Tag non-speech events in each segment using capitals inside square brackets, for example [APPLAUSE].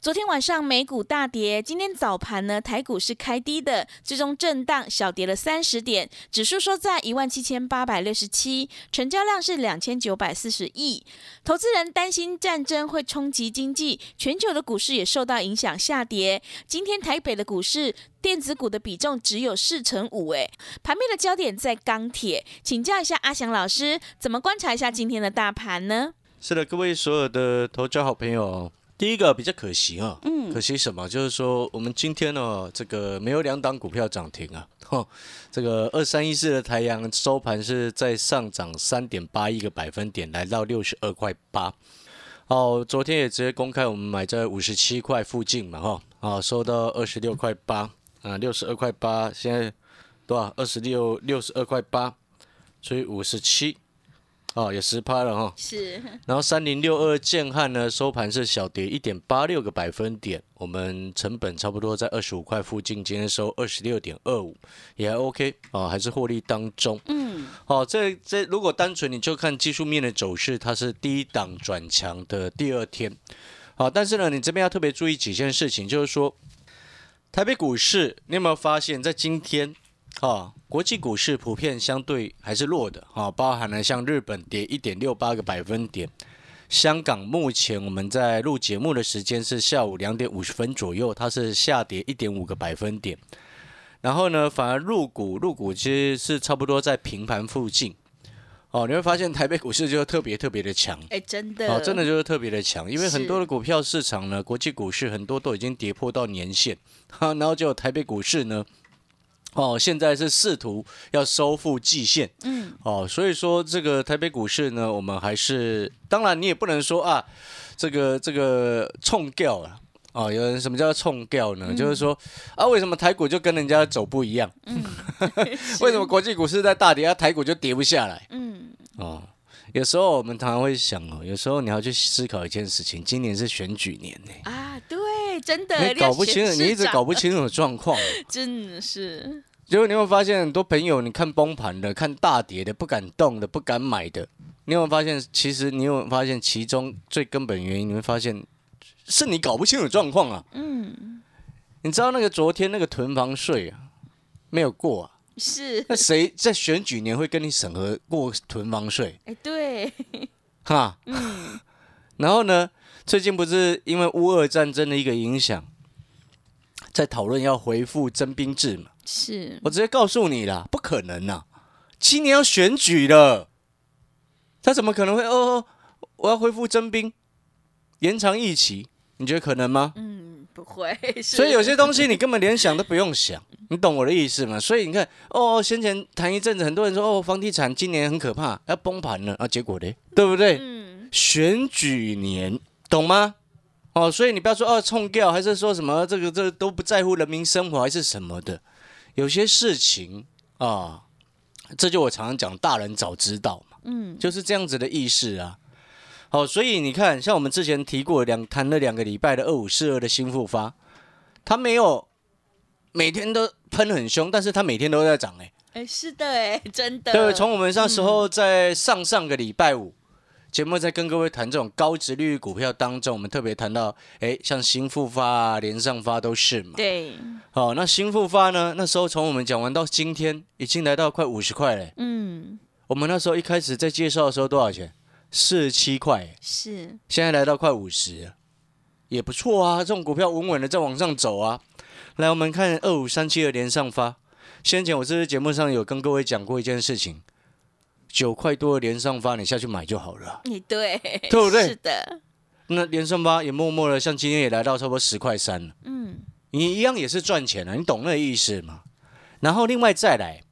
昨天晚上美股大跌，今天早盘呢，台股是开低的，最终震荡小跌了三十点，指数收在一万七千八百六十七，成交量是两千九百四十亿。投资人担心战争会冲击经济，全球的股市也受到影响下跌。今天台北的股市电子股的比重只有四成五，哎，盘面的焦点在钢铁，请教一下阿翔老师，怎么观察一下今天的大盘呢？是的，各位所有的投资好朋友。第一个比较可惜啊，嗯，可惜什么？就是说我们今天呢，这个没有两档股票涨停啊，哈，[LAUGHS] 这个二三一四的太阳收盘是在上涨三点八一个百分点，来到六十二块八。哦，昨天也直接公开，我们买在五十七块附近嘛，哈，啊，收到二十六块八，啊，六十二块八，现在多少？二十六六十二块八，所以五十七。哦，也十趴了哈，是。[LAUGHS] 然后三零六二建汉呢，收盘是小跌一点八六个百分点，我们成本差不多在二十五块附近，今天收二十六点二五，也还 OK 啊，还是获利当中。嗯。好，这这如果单纯你就看技术面的走势，它是低档转强的第二天。好，但是呢，你这边要特别注意几件事情，就是说，台北股市，你有没有发现，在今天？啊，国际股市普遍相对还是弱的，哈，包含了像日本跌一点六八个百分点，香港目前我们在录节目的时间是下午两点五十分左右，它是下跌一点五个百分点，然后呢，反而入股入股其实是差不多在平盘附近，哦，你会发现台北股市就特别特别的强，哎，真的，哦，真的就是特别的强，因为很多的股票市场呢，国际股市很多都已经跌破到年线，哈，然后就台北股市呢。哦，现在是试图要收复季线，嗯，哦，所以说这个台北股市呢，我们还是，当然你也不能说啊，这个这个冲掉了，哦，有人什么叫冲掉呢？就是说啊，为什么台股就跟人家走不一样？嗯，[LAUGHS] 为什么国际股市在大跌，啊台股就跌不下来？嗯，哦，有时候我们常常会想哦，有时候你要去思考一件事情，今年是选举年呢。啊，对。真的，你搞不清楚，你一直搞不清楚状况，[LAUGHS] 真的是。结果你会发现，很多朋友，你看崩盘的，看大跌的，不敢动的，不敢买的，你有没有发现？其实你有发现，其中最根本原因，你会发现是你搞不清楚状况啊。嗯。你知道那个昨天那个囤房税啊，没有过啊？是。那谁在选举年会跟你审核过囤房税？哎，对。哈。嗯。[LAUGHS] 然后呢？最近不是因为乌俄战争的一个影响，在讨论要恢复征兵制嘛？是我直接告诉你啦，不可能呐！今年要选举了，他怎么可能会哦？我要恢复征兵，延长疫期，你觉得可能吗？嗯，不会。[LAUGHS] 所以有些东西你根本连想都不用想，你懂我的意思吗？所以你看，哦，先前谈一阵子，很多人说哦，房地产今年很可怕，要崩盘了啊，结果呢？对不对？嗯，选举年。懂吗？哦，所以你不要说哦，冲掉，还是说什么这个这都不在乎人民生活，还是什么的？有些事情啊，这就我常常讲，大人早知道嘛，嗯，就是这样子的意思啊。好，所以你看，像我们之前提过两谈了两个礼拜的二五四二的新复发，它没有每天都喷很凶，但是它每天都在涨，哎，哎，是的，哎，真的。对，从我们那时候在上上个礼拜五。节目在跟各位谈这种高值率股票当中，我们特别谈到，哎，像新复发啊、连上发都是嘛。对。好，那新复发呢？那时候从我们讲完到今天，已经来到快五十块嘞。嗯。我们那时候一开始在介绍的时候多少钱？四十七块。是。现在来到快五十，也不错啊。这种股票稳稳的在往上走啊。来，我们看二五三七的连上发。先前我这次节目上有跟各位讲过一件事情。九块多的连上发，你下去买就好了。你对，对不对？是的。那连上发也默默的，像今天也来到差不多十块三了。嗯。你一样也是赚钱的，你懂那个意思吗？然后另外再来，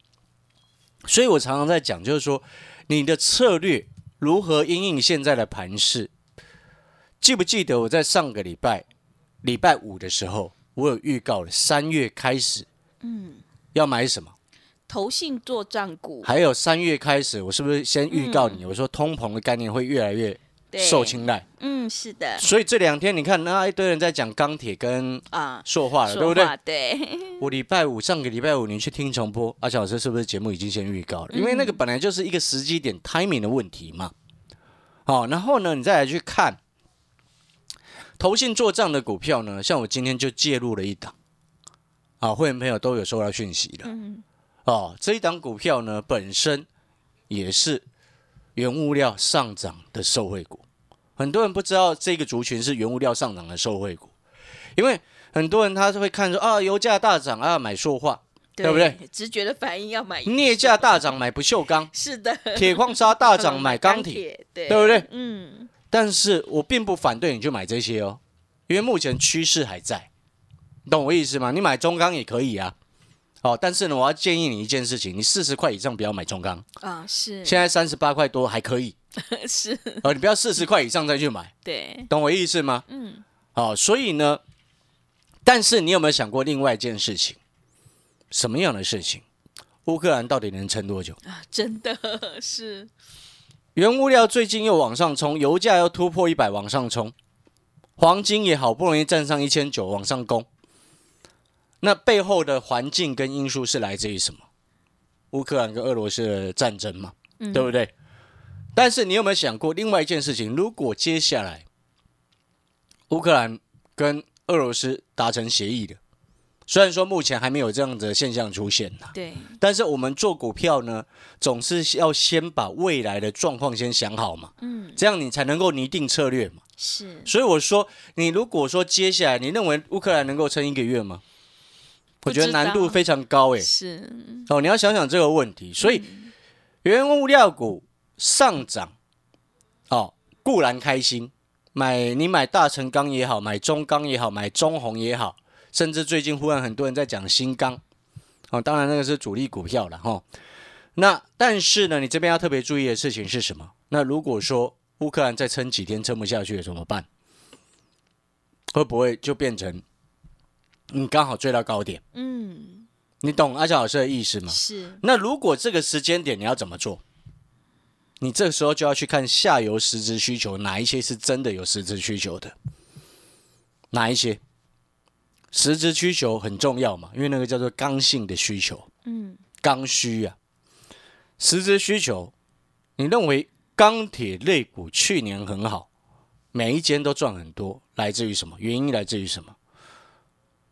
所以我常常在讲，就是说你的策略如何应应现在的盘势。记不记得我在上个礼拜礼拜五的时候，我有预告了三月开始，嗯，要买什么？投信做账股，还有三月开始，我是不是先预告你？我说通膨的概念会越来越对受青睐。嗯，是的，所以这两天你看，那一堆人在讲钢铁跟啊，塑化了，对不对？对，[LAUGHS] 我礼拜五上个礼拜五你去听重播，阿小老师是不是节目已经先预告了？因为那个本来就是一个时机点 timing 的问题嘛。好，然后呢，你再来去看投信做账的股票呢，像我今天就介入了一档，啊，会员朋友都有收到讯息的。嗯，哦，这一档股票呢，本身也是原物料上涨的受惠股。很多人不知道这个族群是原物料上涨的受惠股，因为很多人他是会看说啊，油价大涨啊，买塑化；对不对？直觉的反应要买镍价大涨买不锈钢，[LAUGHS] 是的，铁矿砂大涨买钢铁，，对对不对？嗯，但是我并不反对你去买这些哦，因为目前趋势还在，你懂我意思吗？你买中钢也可以啊。哦，但是呢，我要建议你一件事情，你四十块以上不要买中钢，啊，是，现在三十八块多还可以，[LAUGHS] 是，哦，你不要四十块以上再去买，[LAUGHS] 对，懂我意思吗？嗯，好、所以呢，但是你有没有想过另外一件事情？什么样的事情？乌克兰到底能撑多久？啊，真的是，原物料最近又往上冲，油价又突破一百往上冲，黄金也好不容易站上一千九往上攻。那背后的环境跟因素是来自于什么？乌克兰跟俄罗斯的战争嘛，嗯对不对？但是你有没有想过另外一件事情？如果接下来乌克兰跟俄罗斯达成协议的，虽然说目前还没有这样子的现象出现呐，对，但是我们做股票呢，总是要先把未来的状况先想好嘛，嗯，这样你才能够拟定策略嘛。是，所以我说，你如果说接下来你认为乌克兰能够撑一个月吗？我觉得难度非常高诶。是，哦，你要想想这个问题。所以原物料股上涨，哦，固然开心，买你买大成钢也好，买中钢也好，买中红也好，甚至最近忽然很多人在讲新钢，哦，当然那个是主力股票了哈、哦。那但是呢，你这边要特别注意的事情是什么？那如果说乌克兰再撑几天撑不下去了怎么办？会不会就变成你刚好追到高点？嗯，你懂阿乔老师的意思吗？是，那如果这个时间点你要怎么做？你这个时候就要去看下游实质需求，哪一些是真的有实质需求的，哪一些实质需求很重要嘛？因为那个叫做刚性的需求，嗯，刚需啊，实质需求。你认为钢铁类股去年很好，每一间都赚很多，来自于什么？原因来自于什么？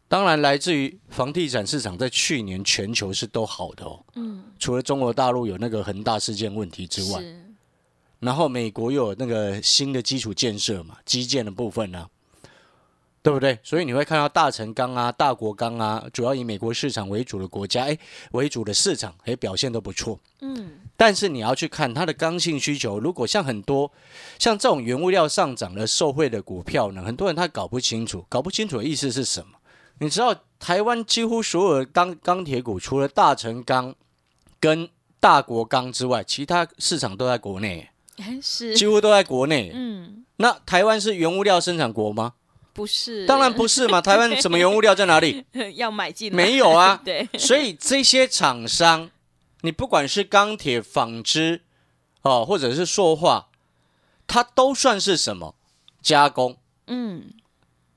当然来自于房地产市场在去年全球是都好的哦。嗯，除了中国大陆有那个恒大事件问题之外，是，然后美国又有那个新的基础建设嘛，基建的部分呢、对不对？所以你会看到大成钢啊、大国钢啊，主要以美国市场为主的国家，哎，为主的市场，哎，表现都不错。嗯，但是你要去看它的刚性需求，如果像很多像这种原物料上涨的受惠的股票呢，很多人他搞不清楚，搞不清楚的意思是什么？你知道台湾几乎所有的钢钢铁股，除了大成钢跟大国钢之外，其他市场都在国内，哎，[LAUGHS] 是，几乎都在国内。嗯，那台湾是原物料生产国吗？不是，当然不是嘛，[LAUGHS] 台湾什么原物料在哪里？[LAUGHS] 要买进来，没有啊。对，所以这些厂商，你不管是钢铁、纺织，哦，或者是塑化，它都算是什么？加工。嗯，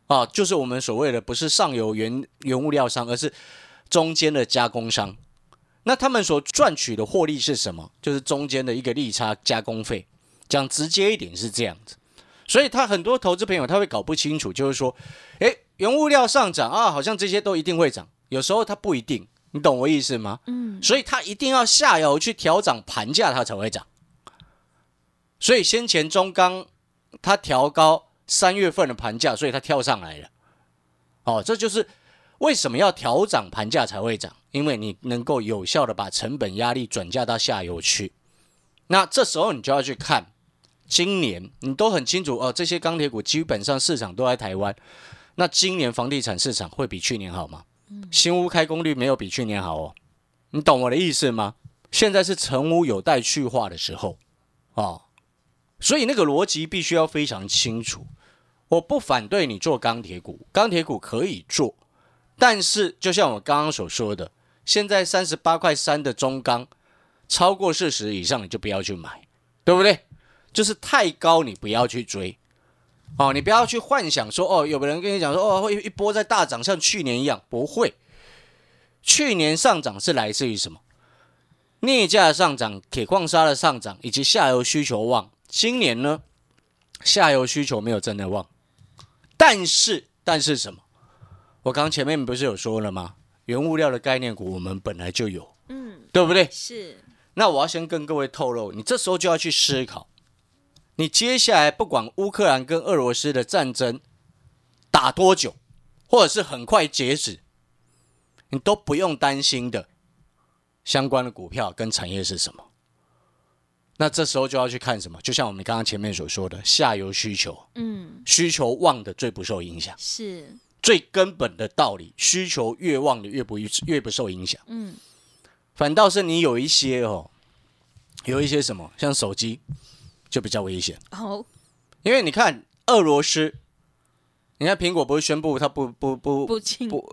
啊？就是我们所谓的不是上游原原物料商，而是中间的加工商。那他们所赚取的获利是什么？就是中间的一个利差加工费。讲直接一点是这样子。所以他很多投资朋友他会搞不清楚，就是说，诶，原物料上涨啊，好像这些都一定会涨，有时候它不一定，你懂我意思吗？嗯，所以它一定要下游去调涨盘价，它才会涨。所以先前中钢它调高三月份的盘价，所以它跳上来了。哦，这就是为什么要调涨盘价才会涨，因为你能够有效的把成本压力转嫁到下游去。那这时候你就要去看，今年你都很清楚哦，这些钢铁股基本上市场都在台湾，那今年房地产市场会比去年好吗？新屋开工率没有比去年好哦，你懂我的意思吗？现在是成屋有待去化的时候哦，所以那个逻辑必须要非常清楚。我不反对你做钢铁股，钢铁股可以做，但是就像我刚刚所说的，现在三十八块三的中钢，超过四十以上你就不要去买，对不对？就是太高你不要去追。哦，你不要去幻想说哦，有个人跟你讲说哦，会一波在大涨，像去年一样，不会。去年上涨是来自于什么？镍价上涨、铁矿砂的上涨以及下游需求旺。今年呢，下游需求没有真的旺，但是但是什么？我刚前面不是有说了吗？原物料的概念股我们本来就有，嗯，对不对？是，那我要先跟各位透露，你这时候就要去思考，你接下来不管乌克兰跟俄罗斯的战争打多久，或者是很快截止，你都不用担心的相关的股票跟产业是什么。那这时候就要去看什么？就像我们刚刚前面所说的，下游需求，嗯，需求旺的最不受影响，是，最根本的道理，需求越旺的越不越不受影响。嗯，反倒是你有一些哦，有一些什么，像手机就比较危险，哦，因为你看俄罗斯，你看苹果不是宣布它不不不不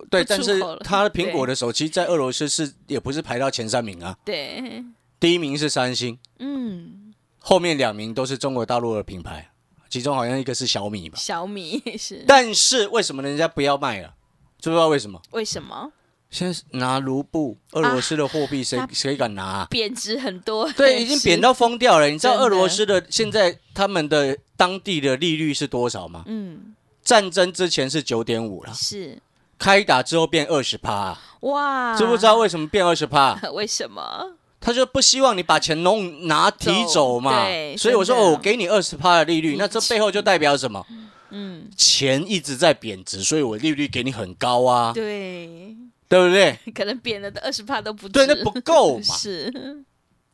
对，但是它的苹果的手机在俄罗斯是也不是排到前三名啊，对，第一名是三星，嗯，后面两名都是中国大陆的品牌，其中好像一个是小米吧。小米 [LAUGHS] 是，但是为什么人家不要卖了？知不知道为什么？为什么现在拿卢布，俄罗斯的货币谁、谁敢拿、啊？贬值很多？对，已经贬到疯掉了。你知道俄罗斯的现在他们的当地的利率是多少吗？嗯，战争之前是九点五了，是，开打之后变二十趴，哇，知不知道为什么变二十趴？[LAUGHS] 为什么？他就不希望你把钱弄拿提走嘛，对所以我说哦，我给你二十趴的利率，那这背后就代表什么？嗯，钱一直在贬值，所以我利率给你很高啊，对，对不对？可能贬了的二十趴都不止，对，那不够嘛。[LAUGHS] 是，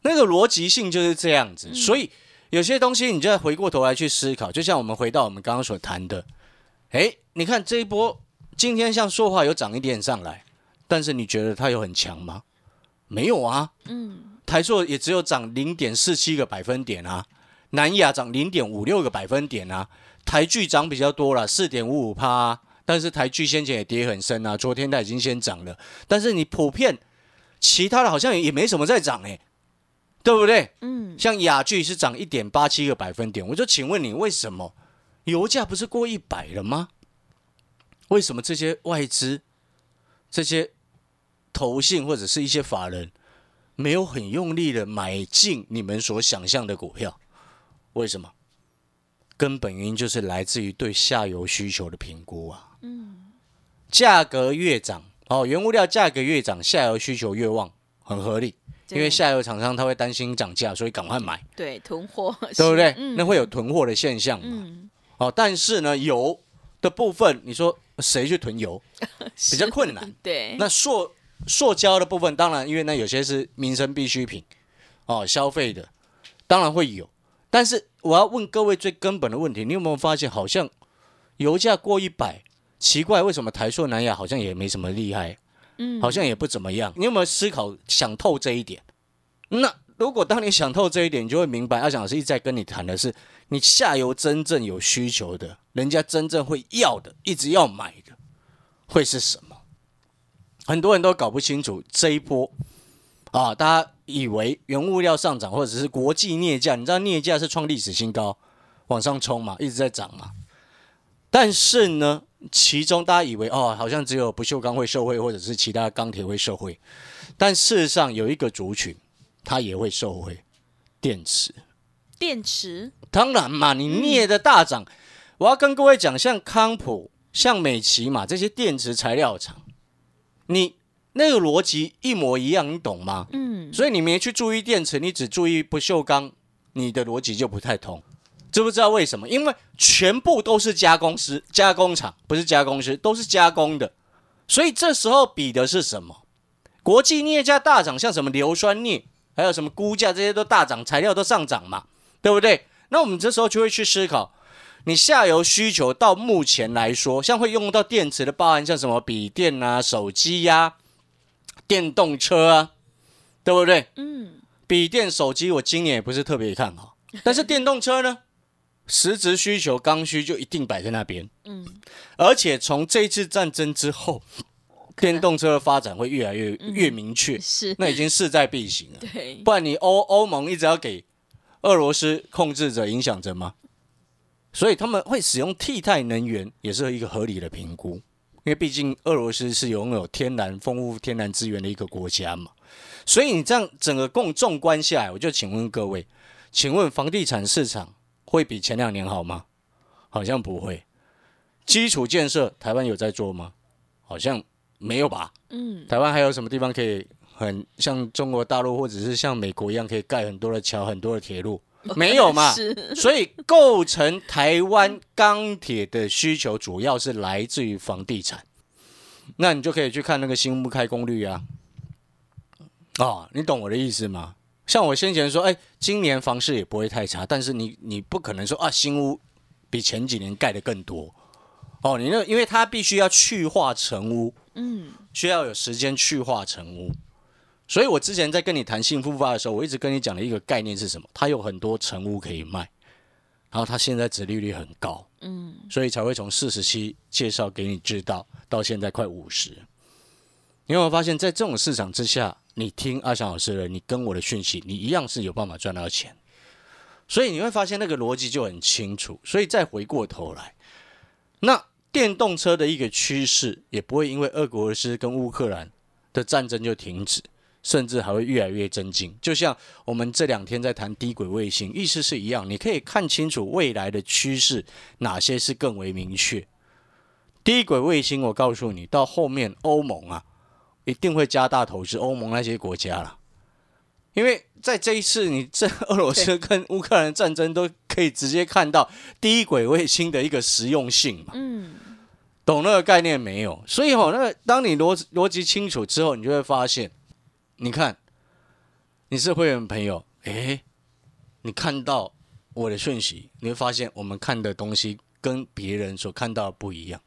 那个逻辑性就是这样嗯子，所以有些东西你就要回过头来去思考。就像我们回到我们刚刚所谈的，哎，你看这一波今天像说话有涨一点上来，但是你觉得它有很强吗？没有啊，嗯，台硕也只有涨零点四七个百分点啊，南亚涨零点五六个百分点啊，台剧涨比较多了，四点五五趴啊，但是台剧先前也跌很深啊，昨天它已经先涨了，但是你普遍其他的好像也也没什么在涨哎、对不对？嗯，像雅剧是涨一点八七个百分点，我就请问你，为什么？油价不是过一百了吗？为什么这些外资、这些投信或者是一些法人没有很用力的买进你们所想象的股票？为什么？根本原因就是来自于对下游需求的评估啊。嗯，价格越涨，哦，原物料价格越涨，下游需求越旺，很合理。因为下游厂商他会担心涨价，所以赶快买，对囤货，[LAUGHS] 对不对？嗯那会有囤货的现象嘛？嗯，哦，但是呢，油的部分，你说谁去囤油 [LAUGHS] 比较困难？对，那塑塑胶的部分，当然因为那有些是民生必需品，哦，消费的，当然会有。但是我要问各位最根本的问题，你有没有发现，好像油价过一百，奇怪，为什么台塑、南亚好像也没什么厉害？嗯，好像也不怎么样。你有没有思考想透这一点？那如果当你想透这一点，你就会明白，阿翔老师一直在跟你谈的是，你下游真正有需求的，人家真正会要的，一直要买的，会是什么？很多人都搞不清楚这一波啊，大家以为原物料上涨，或者是国际镍价，你知道镍价是创历史新高，往上冲嘛，一直在涨嘛。但是呢，其中大家以为哦，好像只有不锈钢会受惠，或者是其他钢铁会受惠，但事实上有一个族群，它也会受惠，电池。电池，当然嘛，你镍的大涨，我要跟各位讲，像康普、像美奇嘛这些电池材料厂，你那个逻辑一模一样，你懂吗？嗯，所以你没去注意电池，你只注意不锈钢，你的逻辑就不太通。知不知道为什么？因为全部都是加工师、加工厂，不是加工师，都是加工的。所以这时候比的是什么？国际镍价大涨，像什么硫酸镍，还有什么钴价，这些都大涨，材料都上涨嘛，对不对？那我们这时候就会去思考，你下游需求到目前来说，像会用到电池的，包含像什么笔电啊、手机呀、电动车啊，对不对？嗯，笔电、手机我今年也不是特别看好，但是电动车呢，[LAUGHS] 实质需求刚需就一定摆在那边。嗯，而且从这一次战争之后，电动车的发展会越来越越明确，是，那已经势在必行了。对，不然你欧欧盟一直要给俄罗斯控制着、影响着吗？所以他们会使用替代能源，也是一个合理的评估，因为毕竟俄罗斯是拥有天然丰富天然资源的一个国家嘛。所以你这样整个共纵观下来，我就请问各位，请问房地产市场会比前两年好吗？好像不会。基础建设台湾有在做吗？好像没有吧。嗯，台湾还有什么地方可以很像中国大陆或者是像美国一样可以盖很多的桥、很多的铁路？[LAUGHS] 没有嘛。所以构成台湾钢铁的需求，主要是来自于房地产。那你就可以去看那个新屋开工率啊。哦，你懂我的意思吗？像我先前说，哎，今年房市也不会太差，但是你你不可能说啊，新屋比前几年盖的更多。哦，你那因为它必须要去化成屋，嗯，需要有时间去化成屋。所以我之前在跟你谈幸福发的时候，我一直跟你讲的一个概念是什么？它有很多成屋可以卖，然后它现在值利率很高，嗯，所以才会从四十七介绍给你知道，到现在快五十。你有没有发现，在这种市场之下，你听阿翔老师的，你跟我的讯息，你一样是有办法赚到钱。所以你会发现那个逻辑就很清楚。所以再回过头来，那电动车的一个趋势也不会因为俄罗斯跟乌克兰的战争就停止，甚至还会越来越增进。就像我们这两天在谈低轨卫星，意思是一样，你可以看清楚未来的趋势，哪些是更为明确。低轨卫星，我告诉你，到后面欧盟啊，一定会加大投资，欧盟那些国家了。因为在这一次，你这俄罗斯跟乌克兰战争都可以直接看到低轨卫星的一个实用性嘛。嗯，懂那个概念没有？所以吼、那个当你逻逻辑清楚之后，你就会发现，你看你是会员朋友，诶，你看到我的讯息，你会发现我们看的东西跟别人所看到的不一样。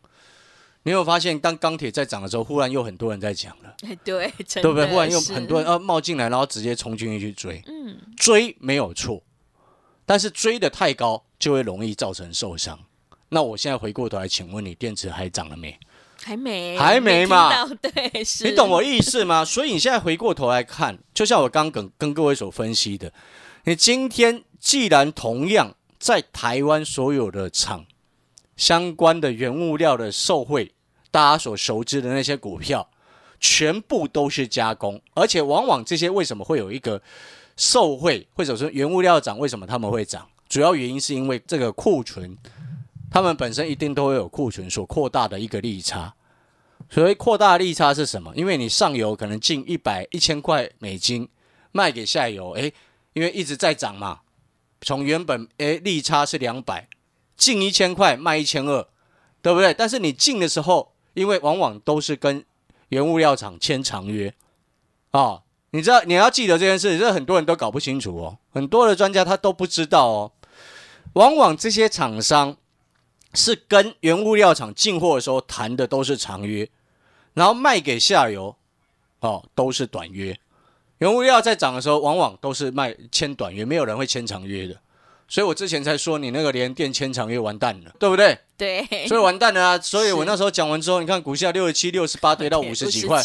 你有发现，当钢铁在涨的时候，忽然又很多人在讲了，哎对，不对？忽然又很多人呃冒进来，然后直接冲进去去追，嗯，追没有错，但是追的太高就会容易造成受伤。那我现在回过头来，请问你电池还涨了没？还没，还没嘛对，是，你懂我意思吗？所以你现在回过头来看，就像我刚刚跟跟各位所分析的，你今天既然同样在台湾所有的厂相关的原物料的受惠，大家所熟知的那些股票，全部都是加工，而且往往这些为什么会有一个受惠，或者说原物料涨，为什么他们会涨？主要原因是因为这个库存，他们本身一定都会有库存所扩大的一个利差。所谓扩大利差是什么？因为你上游可能进一百一千块美金卖给下游，诶，因为一直在涨嘛，从原本诶利差是两百，进一千块卖一千二，对不对？但是你进的时候，因为往往都是跟原物料厂签长约，哦，你知道你要记得这件事，这很多人都搞不清楚哦，很多的专家他都不知道哦，往往这些厂商。是跟原物料厂进货的时候谈的都是长约，然后卖给下游，哦都是短约。原物料在涨的时候，往往都是卖签短约，没有人会签长约的。所以我之前才说你那个连电签长约完蛋了，对不对？对，所以完蛋了啊！[LAUGHS] 所以我那时候讲完之后，你看股价六十七、六十八 [LAUGHS] 跌到五十几块，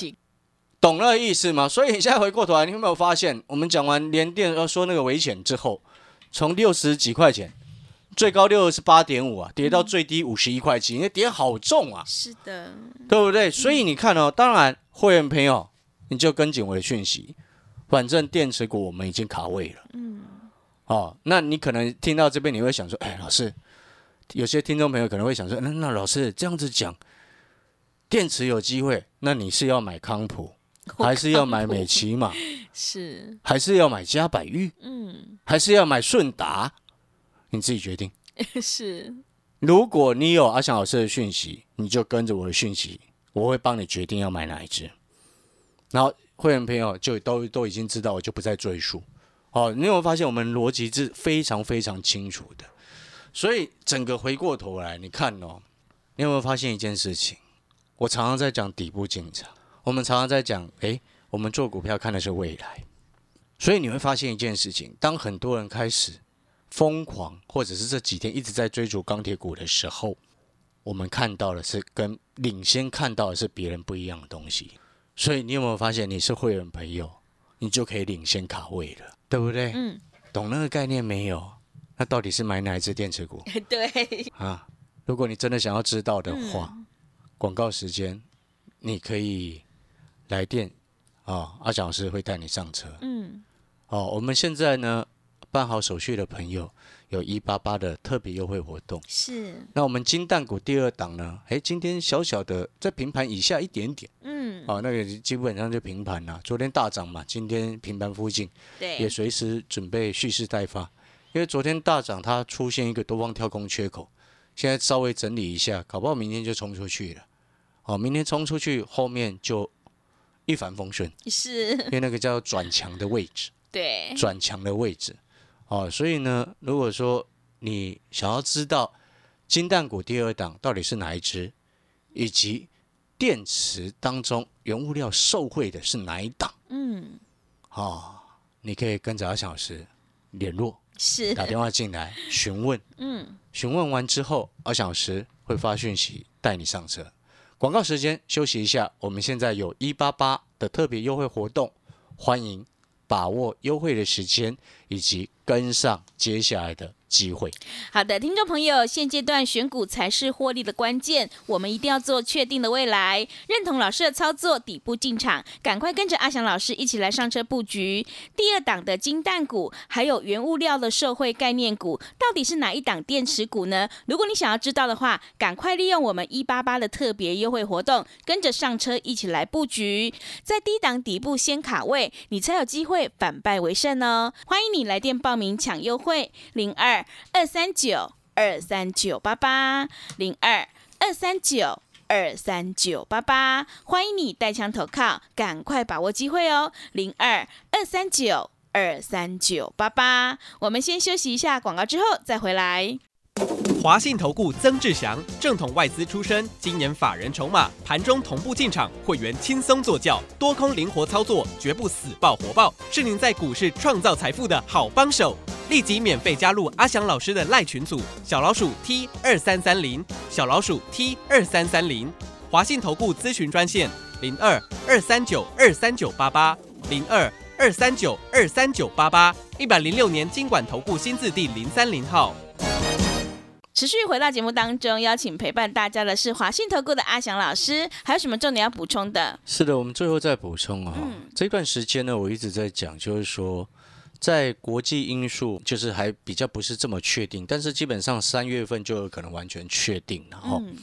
懂那个意思吗？所以你现在回过头来，你有没有发现，我们讲完联电要说那个危险之后，从六十几块钱，最高六十八点五啊，跌到最低五十一块七，因为跌好重啊，是的，对不对？所以你看哦，当然会员朋友你就跟紧我的讯息，反正电池股我们已经卡位了，嗯，哦，那你可能听到这边你会想说，哎，老师，有些听众朋友可能会想说，那那老师这样子讲，电池有机会，那你是要买康普，还是要买美骑马，是，还是要买嘉百玉，嗯，还是要买顺达？你自己决定。[LAUGHS] 是，如果你有阿翔老师的讯息，你就跟着我的讯息，我会帮你决定要买哪一只。然后会员朋友就都都已经知道，我就不再赘述。哦，你有没有发现我们逻辑是非常非常清楚的？所以整个回过头来，你看哦，你有没有发现一件事情？我常常在讲底部进场，我们常常在讲，诶，我们做股票看的是未来。所以你会发现一件事情：当很多人开始疯狂，或者是这几天一直在追逐钢铁股的时候，我们看到的是跟领先看到的是别人不一样的东西。所以你有没有发现，你是会员朋友，你就可以领先卡位了，对不对？嗯，懂那个概念没有？那到底是买哪一只电池股 [LAUGHS] 对，啊？如果你真的想要知道的话，广告时间你可以来电啊，阿蒋老师会带你上车。嗯，哦，我们现在呢办好手续的朋友有一八八的特别优惠活动。是，那我们金蛋股第二档呢？哎，今天小小的在平盘以下一点点，嗯，哦，那个基本上就平盘了。昨天大涨嘛，今天平盘附近也，随时准备蓄势待发。因为昨天大涨，它出现一个多方跳空缺口，现在稍微整理一下，搞不好明天就冲出去了。哦，明天冲出去，后面就一帆风顺，是，因为那个叫转强的位置。对，转强的位置。哦，所以呢，如果说你想要知道金蛋股第二档到底是哪一只，以及电池当中原物料受惠的是哪一档，嗯，哦，你可以跟着阿小时联络，是，打电话进来询问，嗯，询问完之后，阿小时会发讯息带你上车。广告时间休息一下，我们现在有一八八的特别优惠活动，欢迎把握优惠的时间，以及跟上接下来的机会。好的，听众朋友，现阶段选股才是获利的关键，我们一定要做确定的未来，认同老师的操作，底部进场，赶快跟着阿翔老师一起来上车布局第二档的金蛋股，还有原物料的社会概念股，到底是哪一档电池股呢？如果你想要知道的话，赶快利用我们一八八的特别优惠活动，跟着上车一起来布局，在低档底部先卡位，你才有机会反败为胜哦。欢迎你来电报名抢优惠，零二二三九二三九八八零二二三九。二三九八八，欢迎你带枪投靠，赶快把握机会哦！零二二三九二三九八八，我们先休息一下广告，之后再回来。华信投顾曾志祥，正统外资出身，今年法人筹码，盘中同步进场，会员轻松做教，多空灵活操作，绝不死爆活爆，是您在股市创造财富的好帮手。立即免费加入阿翔老师的赖群组，小老鼠 T 二三三零，小老鼠 T 二三三零，华信投顾咨询专线零二二三九二三九八八零二二三九二三九八八，一百零六年经管投顾新字第零三零号。持续回到节目当中，邀请陪伴大家的是华信投顾的阿翔老师，还有什么重点要补充的？是的，我们最后再补充啊、嗯这段时间呢，我一直在讲，就是说，在国际因素就是还比较不是这么确定，但是基本上三月份就有可能完全确定了哈、嗯，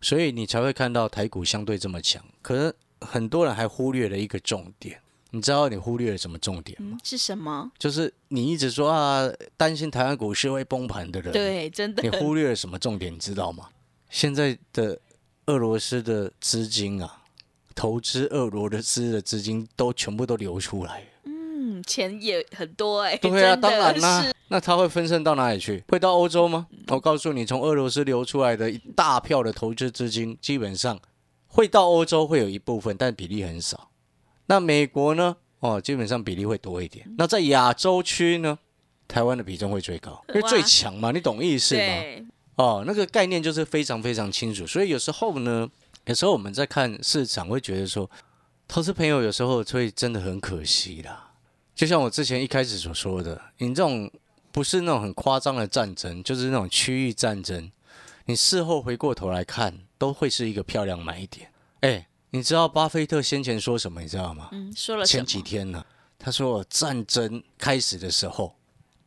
所以你才会看到台股相对这么强。可能很多人还忽略了一个重点，你知道你忽略了什么重点吗？嗯是什么？就是你一直说啊，担心台湾股市会崩盘的人，，对，真的你忽略了什么重点，你知道吗？现在的俄罗斯的资金啊，投资俄罗斯的资金都全部都流出来。嗯，钱也很多哎、[LAUGHS] 对啊，当然啦、那它会分散到哪里去？会到欧洲吗？我告诉你，从俄罗斯流出来的一大票的投资资金，基本上会到欧洲，会有一部分，但比例很少。那美国呢？哦，基本上比例会多一点。那在亚洲区呢？台湾的比重会最高，因为最强嘛，你懂意思吗？哦，那个概念就是非常非常清楚。所以有时候呢，有时候我们在看市场，会觉得说，投资朋友有时候会真的很可惜啦。就像我之前一开始所说的，你这种不是那种很夸张的战争，就是那种区域战争，你事后回过头来看，都会是一个漂亮买点。哎，你知道巴菲特先前说什么？你知道吗？嗯，说了？前几天呢，他说战争开始的时候，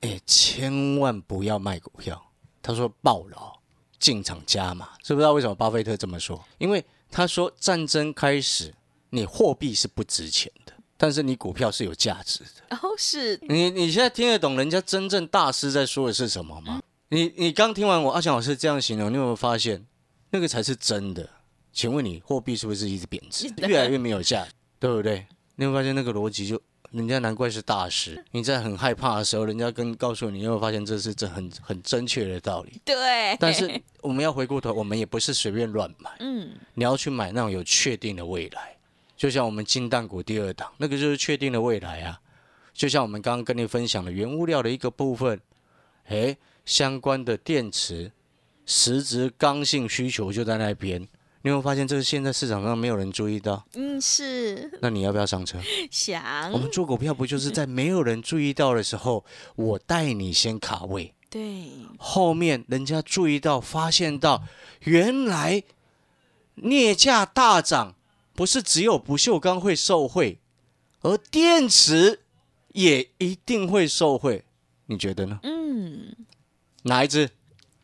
哎，千万不要卖股票。他说暴牢，进场加码。知不知道为什么巴菲特这么说？因为他说战争开始，你货币是不值钱的，但是你股票是有价值的。哦，是你你现在听得懂人家真正大师在说的是什么吗？你你刚听完我阿强老师这样形容，你有没有发现那个才是真的？请问你货币是不是一直贬值，越来越没有价值，对不对？你有没有发现那个逻辑就人家难怪是大师。你在很害怕的时候，人家跟告诉你，你会发现这是这很很正确的道理。对，但是我们要回过头，我们也不是随便乱买，嗯，你要去买那种有确定的未来。就像我们金蛋股第二档，那个就是确定的未来啊。就像我们刚刚跟你分享的原物料的一个部分，诶，相关的电池、实质刚性需求就在那边。你有没有发现，这个现在市场上没有人注意到？嗯，是那你要不要上车？想我们做股票不就是在没有人注意到的时候，我带你先卡位，对，后面人家注意到、发现到，原来镍价大涨，不是只有不锈钢会受惠，而电池也一定会受惠，你觉得呢？嗯，哪一只？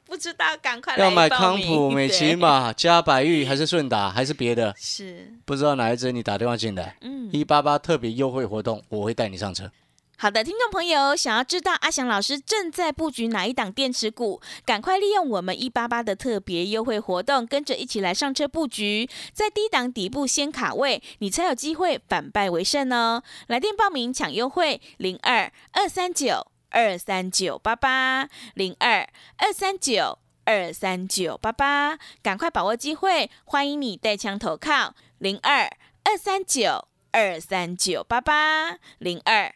不知道，赶快来要买康普、[LAUGHS] 美对骑马、加百玉，还是顺达，还是别的？是，不知道哪一只？你打电话进来，嗯，一八八特别优惠活动，我会带你上车。好的，听众朋友，想要知道阿翔老师正在布局哪一档电池股，赶快利用我们一八八的特别优惠活动，跟着一起来上车布局，在低档底部先卡位，你才有机会反败为胜哦。来电报名抢优惠，零二二三九二三九八八零二二三九二三九八八，赶快把握机会，欢迎你带枪投靠，零二二三九二三九八八零二。